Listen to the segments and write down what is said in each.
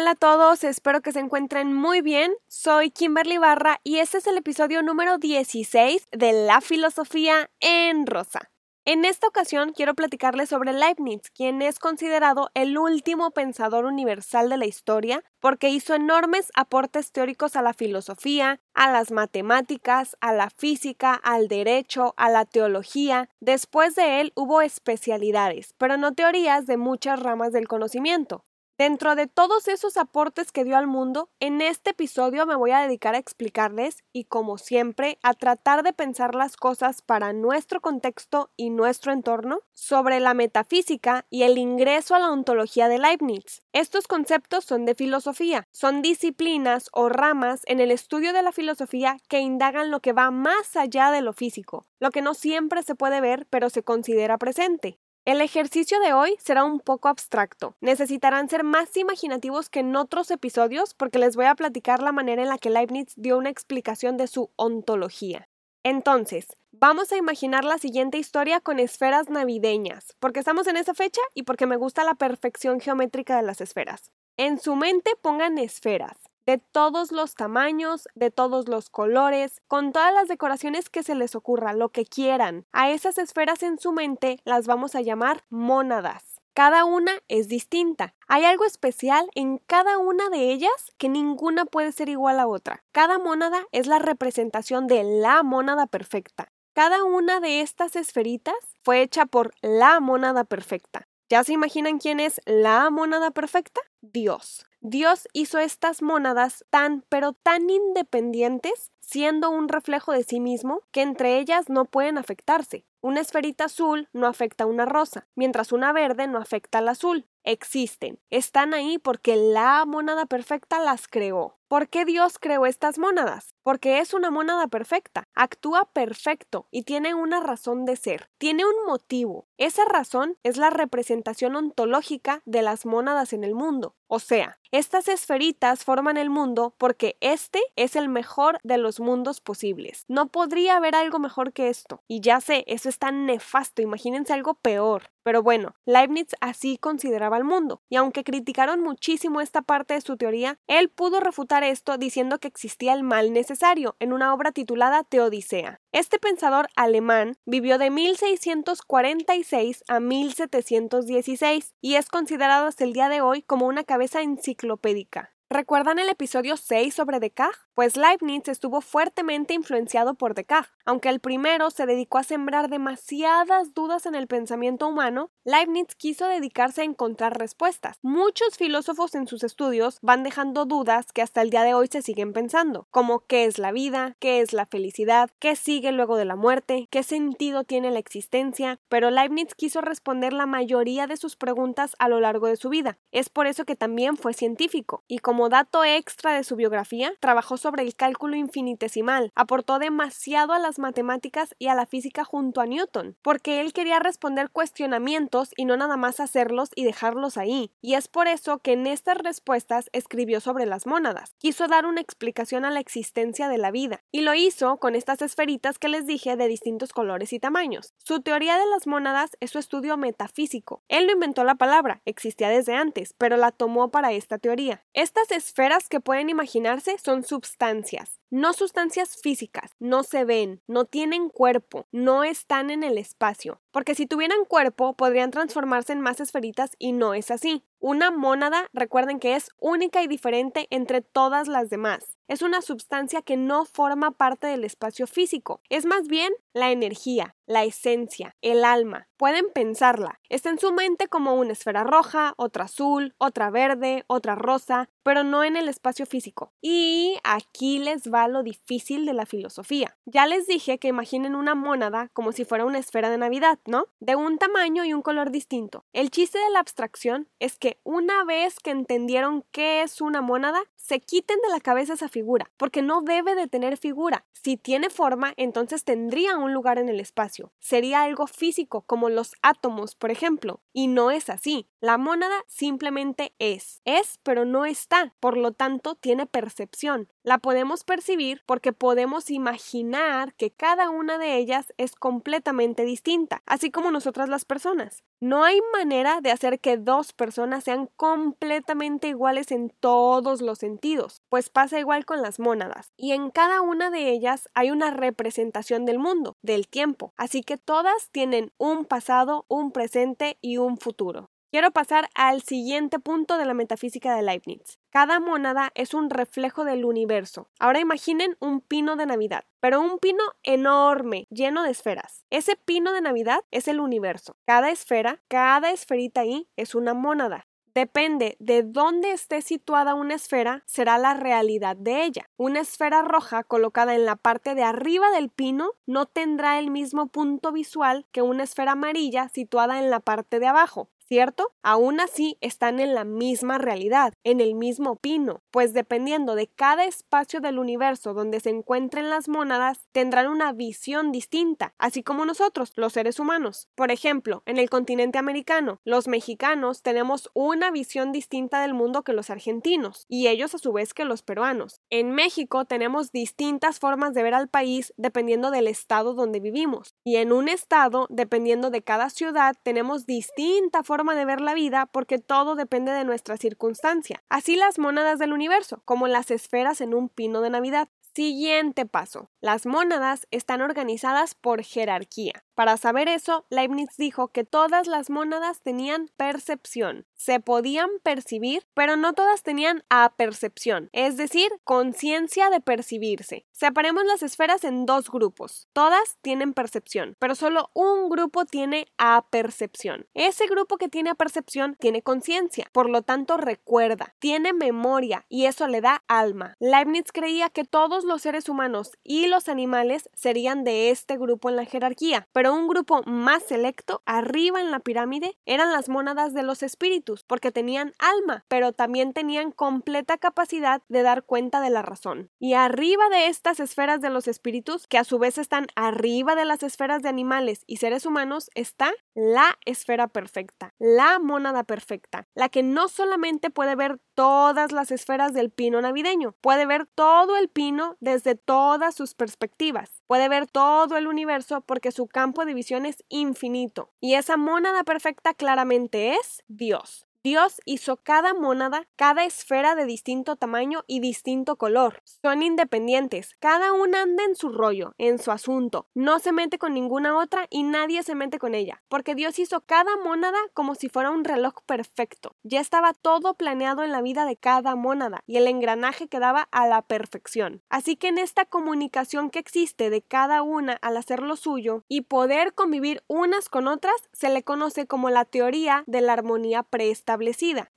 Hola a todos, espero que se encuentren muy bien. Soy Kimberly Barra y este es el episodio número 16 de La Filosofía en Rosa. En esta ocasión quiero platicarles sobre Leibniz, quien es considerado el último pensador universal de la historia porque hizo enormes aportes teóricos a la filosofía, a las matemáticas, a la física, al derecho, a la teología. Después de él hubo especialidades, pero no teorías de muchas ramas del conocimiento. Dentro de todos esos aportes que dio al mundo, en este episodio me voy a dedicar a explicarles y como siempre a tratar de pensar las cosas para nuestro contexto y nuestro entorno sobre la metafísica y el ingreso a la ontología de Leibniz. Estos conceptos son de filosofía, son disciplinas o ramas en el estudio de la filosofía que indagan lo que va más allá de lo físico, lo que no siempre se puede ver pero se considera presente. El ejercicio de hoy será un poco abstracto. Necesitarán ser más imaginativos que en otros episodios porque les voy a platicar la manera en la que Leibniz dio una explicación de su ontología. Entonces, vamos a imaginar la siguiente historia con esferas navideñas, porque estamos en esa fecha y porque me gusta la perfección geométrica de las esferas. En su mente pongan esferas de todos los tamaños, de todos los colores, con todas las decoraciones que se les ocurra, lo que quieran. A esas esferas en su mente las vamos a llamar mónadas. Cada una es distinta. Hay algo especial en cada una de ellas que ninguna puede ser igual a otra. Cada mónada es la representación de la mónada perfecta. Cada una de estas esferitas fue hecha por la mónada perfecta. ¿Ya se imaginan quién es la mónada perfecta? Dios. Dios hizo estas mónadas tan, pero tan independientes, siendo un reflejo de sí mismo, que entre ellas no pueden afectarse. Una esferita azul no afecta a una rosa, mientras una verde no afecta al azul. Existen, están ahí porque la mónada perfecta las creó. ¿Por qué Dios creó estas mónadas? Porque es una mónada perfecta, actúa perfecto y tiene una razón de ser, tiene un motivo. Esa razón es la representación ontológica de las mónadas en el mundo. O sea, estas esferitas forman el mundo porque este es el mejor de los mundos posibles. No podría haber algo mejor que esto. Y ya sé, eso es tan nefasto, imagínense algo peor. Pero bueno, Leibniz así consideraba el mundo, y aunque criticaron muchísimo esta parte de su teoría, él pudo refutar esto diciendo que existía el mal necesario en una obra titulada Teodicea. Este pensador alemán vivió de 1646 a 1716 y es considerado hasta el día de hoy como una cabeza enciclopédica. ¿Recuerdan el episodio 6 sobre Descartes? Pues Leibniz estuvo fuertemente influenciado por Descartes. Aunque el primero se dedicó a sembrar demasiadas dudas en el pensamiento humano, Leibniz quiso dedicarse a encontrar respuestas. Muchos filósofos en sus estudios van dejando dudas que hasta el día de hoy se siguen pensando, como qué es la vida, qué es la felicidad, qué sigue luego de la muerte, qué sentido tiene la existencia, pero Leibniz quiso responder la mayoría de sus preguntas a lo largo de su vida. Es por eso que también fue científico, y como dato extra de su biografía, trabajó sobre el cálculo infinitesimal, aportó demasiado a las matemáticas y a la física junto a Newton, porque él quería responder cuestionamientos y no nada más hacerlos y dejarlos ahí, y es por eso que en estas respuestas escribió sobre las mónadas. Quiso dar una explicación a la existencia de la vida, y lo hizo con estas esferitas que les dije de distintos colores y tamaños. Su teoría de las mónadas es su estudio metafísico. Él no inventó la palabra, existía desde antes, pero la tomó para esta teoría. Estas esferas que pueden imaginarse son sustancias, no sustancias físicas, no se ven, no tienen cuerpo, no están en el espacio, porque si tuvieran cuerpo podrían transformarse en más esferitas y no es así. Una mónada, recuerden que es única y diferente entre todas las demás. Es una sustancia que no forma parte del espacio físico, es más bien la energía, la esencia, el alma. Pueden pensarla. Está en su mente como una esfera roja, otra azul, otra verde, otra rosa, pero no en el espacio físico. Y aquí les va lo difícil de la filosofía. Ya les dije que imaginen una mónada como si fuera una esfera de Navidad, ¿no? De un tamaño y un color distinto. El chiste de la abstracción es que una vez que entendieron qué es una mónada, se quiten de la cabeza esa figura, porque no debe de tener figura. Si tiene forma, entonces tendría un lugar en el espacio. Sería algo físico, como los átomos, por ejemplo. Y no es así. La mónada simplemente es. Es, pero no está. Por lo tanto, tiene percepción. La podemos percibir porque podemos imaginar que cada una de ellas es completamente distinta, así como nosotras las personas. No hay manera de hacer que dos personas sean completamente iguales en todos los sentidos, pues pasa igual con las mónadas, y en cada una de ellas hay una representación del mundo, del tiempo, así que todas tienen un pasado, un presente y un futuro. Quiero pasar al siguiente punto de la metafísica de Leibniz. Cada mónada es un reflejo del universo. Ahora imaginen un pino de Navidad, pero un pino enorme, lleno de esferas. Ese pino de Navidad es el universo. Cada esfera, cada esferita ahí es una mónada. Depende de dónde esté situada una esfera, será la realidad de ella. Una esfera roja colocada en la parte de arriba del pino no tendrá el mismo punto visual que una esfera amarilla situada en la parte de abajo. ¿Cierto? Aún así están en la misma realidad, en el mismo pino, pues dependiendo de cada espacio del universo donde se encuentren las mónadas, tendrán una visión distinta, así como nosotros, los seres humanos. Por ejemplo, en el continente americano, los mexicanos tenemos una visión distinta del mundo que los argentinos, y ellos a su vez que los peruanos. En México tenemos distintas formas de ver al país dependiendo del estado donde vivimos, y en un estado, dependiendo de cada ciudad, tenemos distinta forma de ver la vida porque todo depende de nuestra circunstancia. Así las mónadas del universo, como las esferas en un pino de Navidad. Siguiente paso. Las mónadas están organizadas por jerarquía. Para saber eso, Leibniz dijo que todas las mónadas tenían percepción. Se podían percibir, pero no todas tenían apercepción, es decir, conciencia de percibirse. Separemos las esferas en dos grupos. Todas tienen percepción, pero solo un grupo tiene apercepción. Ese grupo que tiene apercepción tiene conciencia, por lo tanto recuerda, tiene memoria y eso le da alma. Leibniz creía que todos los seres humanos y los animales serían de este grupo en la jerarquía, pero un grupo más selecto, arriba en la pirámide, eran las mónadas de los espíritus, porque tenían alma, pero también tenían completa capacidad de dar cuenta de la razón. Y arriba de estas esferas de los espíritus, que a su vez están arriba de las esferas de animales y seres humanos, está la esfera perfecta, la mónada perfecta, la que no solamente puede ver todas las esferas del pino navideño, puede ver todo el pino desde todas sus perspectivas, puede ver todo el universo porque su campo de visión es infinito. Y esa mónada perfecta claramente es Dios. Dios hizo cada mónada, cada esfera de distinto tamaño y distinto color. Son independientes, cada una anda en su rollo, en su asunto, no se mete con ninguna otra y nadie se mete con ella, porque Dios hizo cada mónada como si fuera un reloj perfecto. Ya estaba todo planeado en la vida de cada mónada y el engranaje quedaba a la perfección. Así que en esta comunicación que existe de cada una al hacer lo suyo y poder convivir unas con otras, se le conoce como la teoría de la armonía preestablecida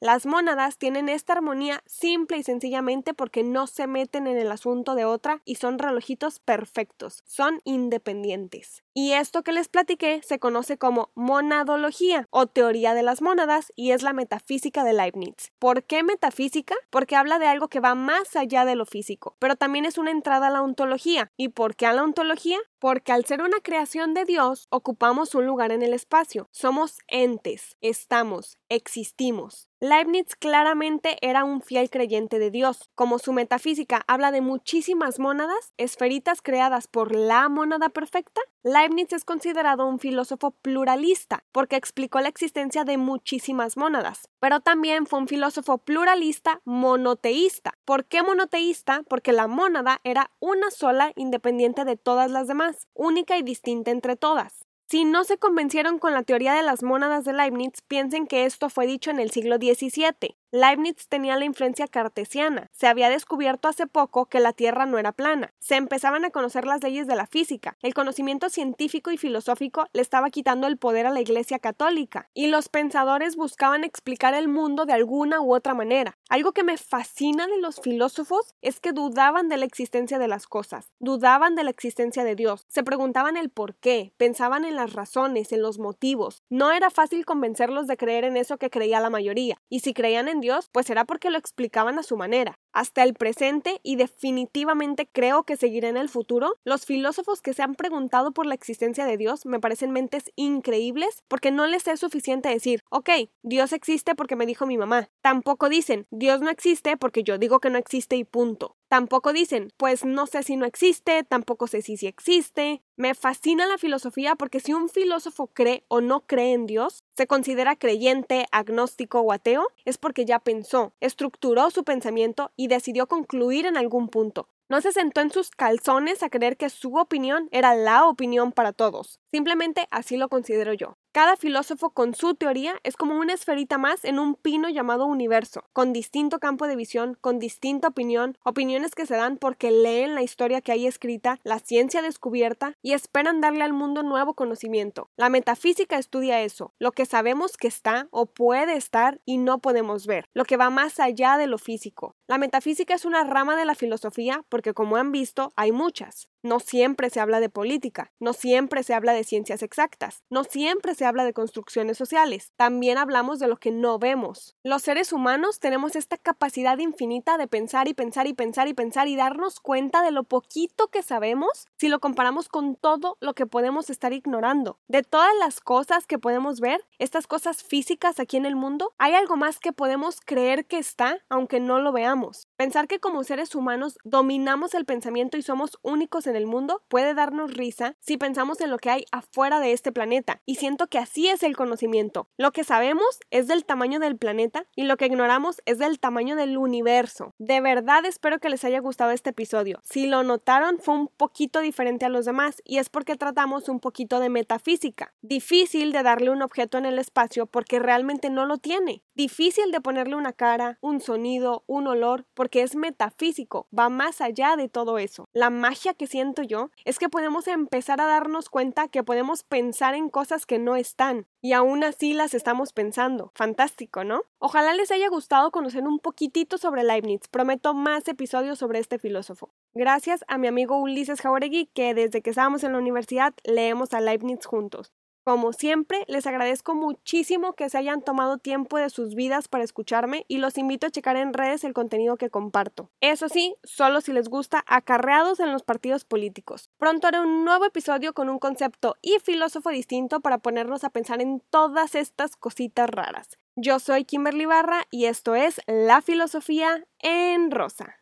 las mónadas tienen esta armonía simple y sencillamente porque no se meten en el asunto de otra y son relojitos perfectos, son independientes. Y esto que les platiqué se conoce como monadología o teoría de las mónadas y es la metafísica de Leibniz. ¿Por qué metafísica? Porque habla de algo que va más allá de lo físico, pero también es una entrada a la ontología. ¿Y por qué a la ontología? Porque al ser una creación de Dios, ocupamos un lugar en el espacio. Somos entes, estamos, existimos. Leibniz claramente era un fiel creyente de Dios. Como su metafísica habla de muchísimas mónadas, esferitas creadas por la mónada perfecta, Leibniz es considerado un filósofo pluralista porque explicó la existencia de muchísimas mónadas, pero también fue un filósofo pluralista monoteísta. ¿Por qué monoteísta? Porque la mónada era una sola independiente de todas las demás, única y distinta entre todas. Si no se convencieron con la teoría de las mónadas de Leibniz, piensen que esto fue dicho en el siglo XVII. Leibniz tenía la influencia cartesiana. Se había descubierto hace poco que la Tierra no era plana. Se empezaban a conocer las leyes de la física. El conocimiento científico y filosófico le estaba quitando el poder a la Iglesia católica. Y los pensadores buscaban explicar el mundo de alguna u otra manera. Algo que me fascina de los filósofos es que dudaban de la existencia de las cosas, dudaban de la existencia de Dios, se preguntaban el por qué, pensaban en las razones, en los motivos. No era fácil convencerlos de creer en eso que creía la mayoría. Y si creían en Dios, pues era porque lo explicaban a su manera. Hasta el presente y definitivamente creo que seguirá en el futuro, los filósofos que se han preguntado por la existencia de Dios me parecen mentes increíbles porque no les es suficiente decir, ok, Dios existe porque me dijo mi mamá. Tampoco dicen, Dios no existe porque yo digo que no existe y punto. Tampoco dicen, pues no sé si no existe, tampoco sé si sí existe. Me fascina la filosofía porque si un filósofo cree o no cree en Dios, se considera creyente, agnóstico o ateo, es porque ya pensó, estructuró su pensamiento decidió concluir en algún punto. No se sentó en sus calzones a creer que su opinión era la opinión para todos. Simplemente así lo considero yo. Cada filósofo con su teoría es como una esferita más en un pino llamado universo, con distinto campo de visión, con distinta opinión, opiniones que se dan porque leen la historia que hay escrita, la ciencia descubierta y esperan darle al mundo nuevo conocimiento. La metafísica estudia eso, lo que sabemos que está o puede estar y no podemos ver, lo que va más allá de lo físico. La metafísica es una rama de la filosofía porque como han visto hay muchas. No siempre se habla de política, no siempre se habla de ciencias exactas, no siempre se habla de construcciones sociales, también hablamos de lo que no vemos. Los seres humanos tenemos esta capacidad infinita de pensar y pensar y pensar y pensar y darnos cuenta de lo poquito que sabemos si lo comparamos con todo lo que podemos estar ignorando. De todas las cosas que podemos ver, estas cosas físicas aquí en el mundo, hay algo más que podemos creer que está aunque no lo veamos. Pensar que como seres humanos dominamos el pensamiento y somos únicos en el mundo puede darnos risa si pensamos en lo que hay afuera de este planeta, y siento que así es el conocimiento. Lo que sabemos es del tamaño del planeta y lo que ignoramos es del tamaño del universo. De verdad espero que les haya gustado este episodio. Si lo notaron fue un poquito diferente a los demás y es porque tratamos un poquito de metafísica. Difícil de darle un objeto en el espacio porque realmente no lo tiene. Difícil de ponerle una cara, un sonido, un olor, porque es metafísico, va más allá de todo eso. La magia que siento yo es que podemos empezar a darnos cuenta que podemos pensar en cosas que no están y aún así las estamos pensando. Fantástico, ¿no? Ojalá les haya gustado conocer un poquitito sobre Leibniz. Prometo más episodios sobre este filósofo. Gracias a mi amigo Ulises Jauregui que desde que estábamos en la universidad leemos a Leibniz juntos. Como siempre, les agradezco muchísimo que se hayan tomado tiempo de sus vidas para escucharme y los invito a checar en redes el contenido que comparto. Eso sí, solo si les gusta acarreados en los partidos políticos. Pronto haré un nuevo episodio con un concepto y filósofo distinto para ponernos a pensar en todas estas cositas raras. Yo soy Kimberly Barra y esto es La Filosofía en Rosa.